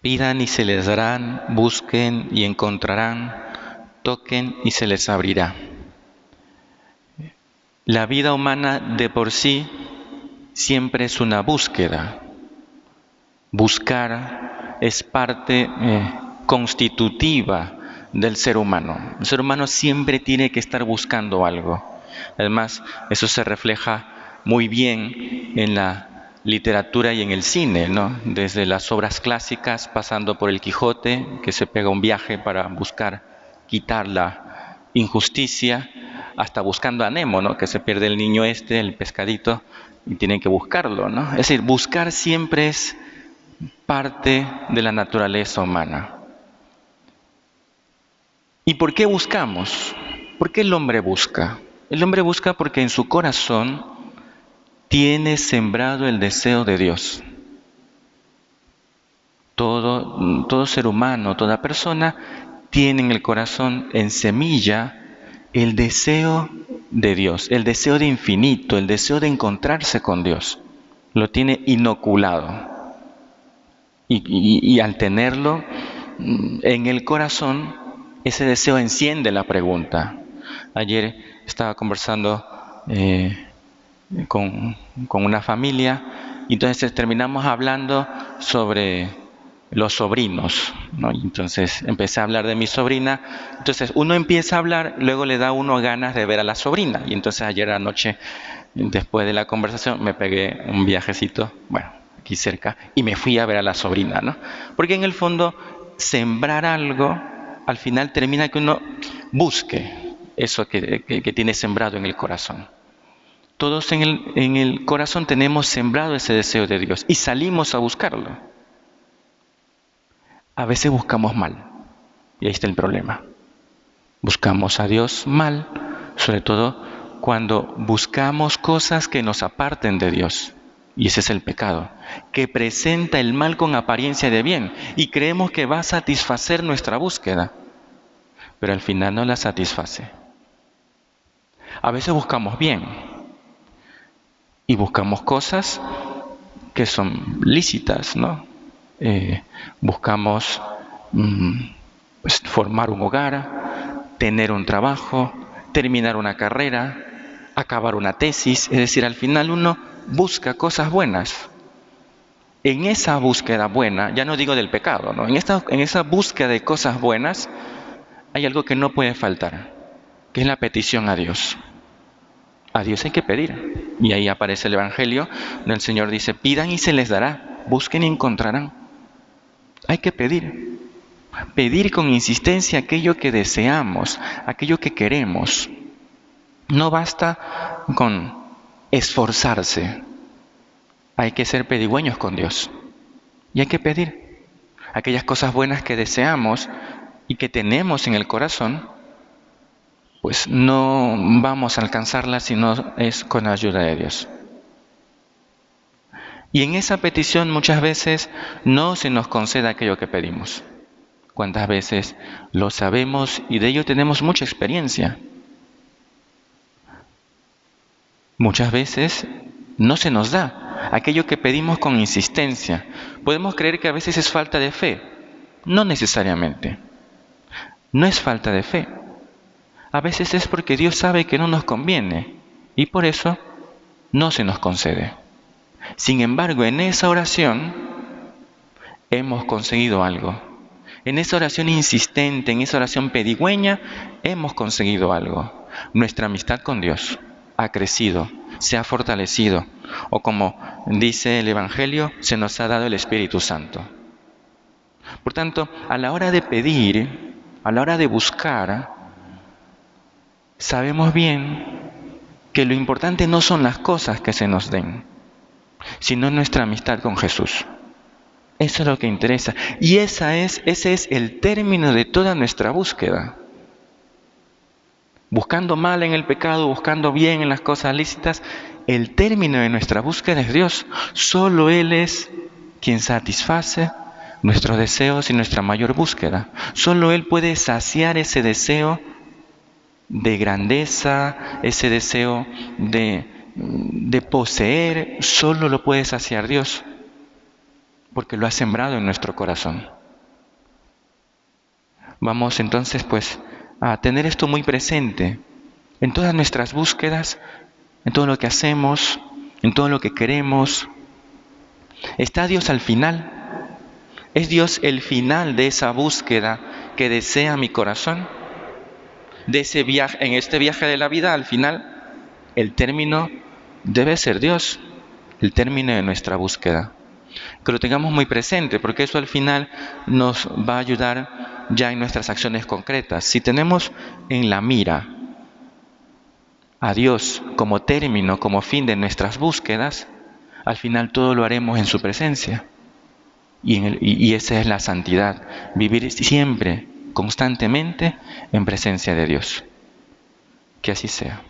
Pidan y se les darán, busquen y encontrarán, toquen y se les abrirá. La vida humana de por sí siempre es una búsqueda. Buscar es parte eh, constitutiva del ser humano. El ser humano siempre tiene que estar buscando algo. Además, eso se refleja muy bien en la literatura y en el cine, ¿no? Desde las obras clásicas, pasando por el Quijote, que se pega un viaje para buscar quitar la injusticia, hasta buscando a Nemo, ¿no? Que se pierde el niño este, el pescadito, y tienen que buscarlo, ¿no? Es decir, buscar siempre es parte de la naturaleza humana. ¿Y por qué buscamos? ¿Por qué el hombre busca? El hombre busca porque en su corazón tiene sembrado el deseo de Dios. Todo, todo ser humano, toda persona tiene en el corazón, en semilla, el deseo de Dios, el deseo de infinito, el deseo de encontrarse con Dios. Lo tiene inoculado. Y, al tenerlo mm, en el corazón, ese deseo enciende la pregunta. Ayer estaba conversando eh, con, una familia y entonces terminamos hablando sobre los sobrinos, ¿no? entonces empecé a hablar de mi sobrina. Entonces uno empieza a hablar, luego le da uno ganas de ver a la sobrina. Y entonces ayer anoche, después de la conversación, me pegué un viajecito, bueno, aquí cerca, y me fui a ver a la sobrina, ¿no? Porque en el fondo, sembrar algo, al final termina que uno busque eso que tiene sembrado en el corazón. Todos en el, corazón tenemos sembrado ese deseo de Dios y salimos a buscarlo. A veces buscamos mal y ahí está el problema. Buscamos a Dios mal, sobre todo cuando buscamos cosas que nos aparten de Dios. Y ese es el pecado, que presenta el mal con apariencia de bien y creemos que va a satisfacer nuestra búsqueda, pero al final no la satisface. A veces buscamos bien, y buscamos cosas que son lícitas, ¿no? Eh, buscamos mm, pues, formar un hogar, tener un trabajo, terminar una carrera, acabar una tesis, es decir, al final uno busca cosas buenas. En esa búsqueda buena, ya no digo del pecado, ¿no? en, esta, en esa búsqueda de cosas buenas hay algo que no puede faltar, que es la petición a Dios. A Dios hay que pedir. Y ahí aparece el Evangelio, donde el Señor dice, pidan y se les dará, busquen y encontrarán. Hay que pedir. Pedir con insistencia aquello que deseamos, aquello que queremos. No basta con esforzarse. Hay que ser pedigüeños con Dios. Y hay que pedir aquellas cosas buenas que deseamos y que tenemos en el corazón, pues no vamos a alcanzarla si no es con la ayuda de Dios. Y en esa petición muchas veces no se nos concede aquello que pedimos. ¿Cuántas veces lo sabemos y de ello tenemos mucha experiencia? Muchas veces no se nos da aquello que pedimos con insistencia. Podemos creer que a veces es falta de fe. No necesariamente. No es falta de fe a veces es porque Dios sabe que no nos conviene y por eso no se nos concede. Sin embargo, en esa oración hemos conseguido algo. En esa oración insistente, en esa oración pedigüeña, hemos conseguido algo. Nuestra amistad con Dios ha crecido, se ha fortalecido, o como dice el Evangelio, se nos ha dado el Espíritu Santo. Por tanto, a la hora de pedir, a la hora de buscar, sabemos bien que lo importante no son las cosas que se nos den, sino nuestra amistad con Jesús. Eso es lo que interesa. Y esa es, ese es el término de toda nuestra búsqueda. Buscando mal en el pecado, buscando bien en las cosas lícitas, el término de nuestra búsqueda es Dios. Solo Él es quien satisface nuestros deseos y nuestra mayor búsqueda. Solo Él puede saciar ese deseo de grandeza, ese deseo de, de poseer, solo lo puede saciar Dios. porque lo ha sembrado en nuestro corazón. Vamos entonces pues a tener esto muy presente en todas nuestras búsquedas, en todo lo que hacemos, en todo lo que queremos. ¿Está Dios al final? ¿Es Dios el final de esa búsqueda que desea mi corazón? De ese viaje, en este viaje de la vida, al final, el término debe ser Dios, el término de nuestra búsqueda. Que lo tengamos muy presente, porque eso al final nos va a ayudar ya en nuestras acciones concretas. Si tenemos en la mira a Dios como término, como fin de nuestras búsquedas, al final todo lo haremos en su presencia. Y, esa es la santidad, vivir siempre, constantemente, en presencia de Dios. Que así sea.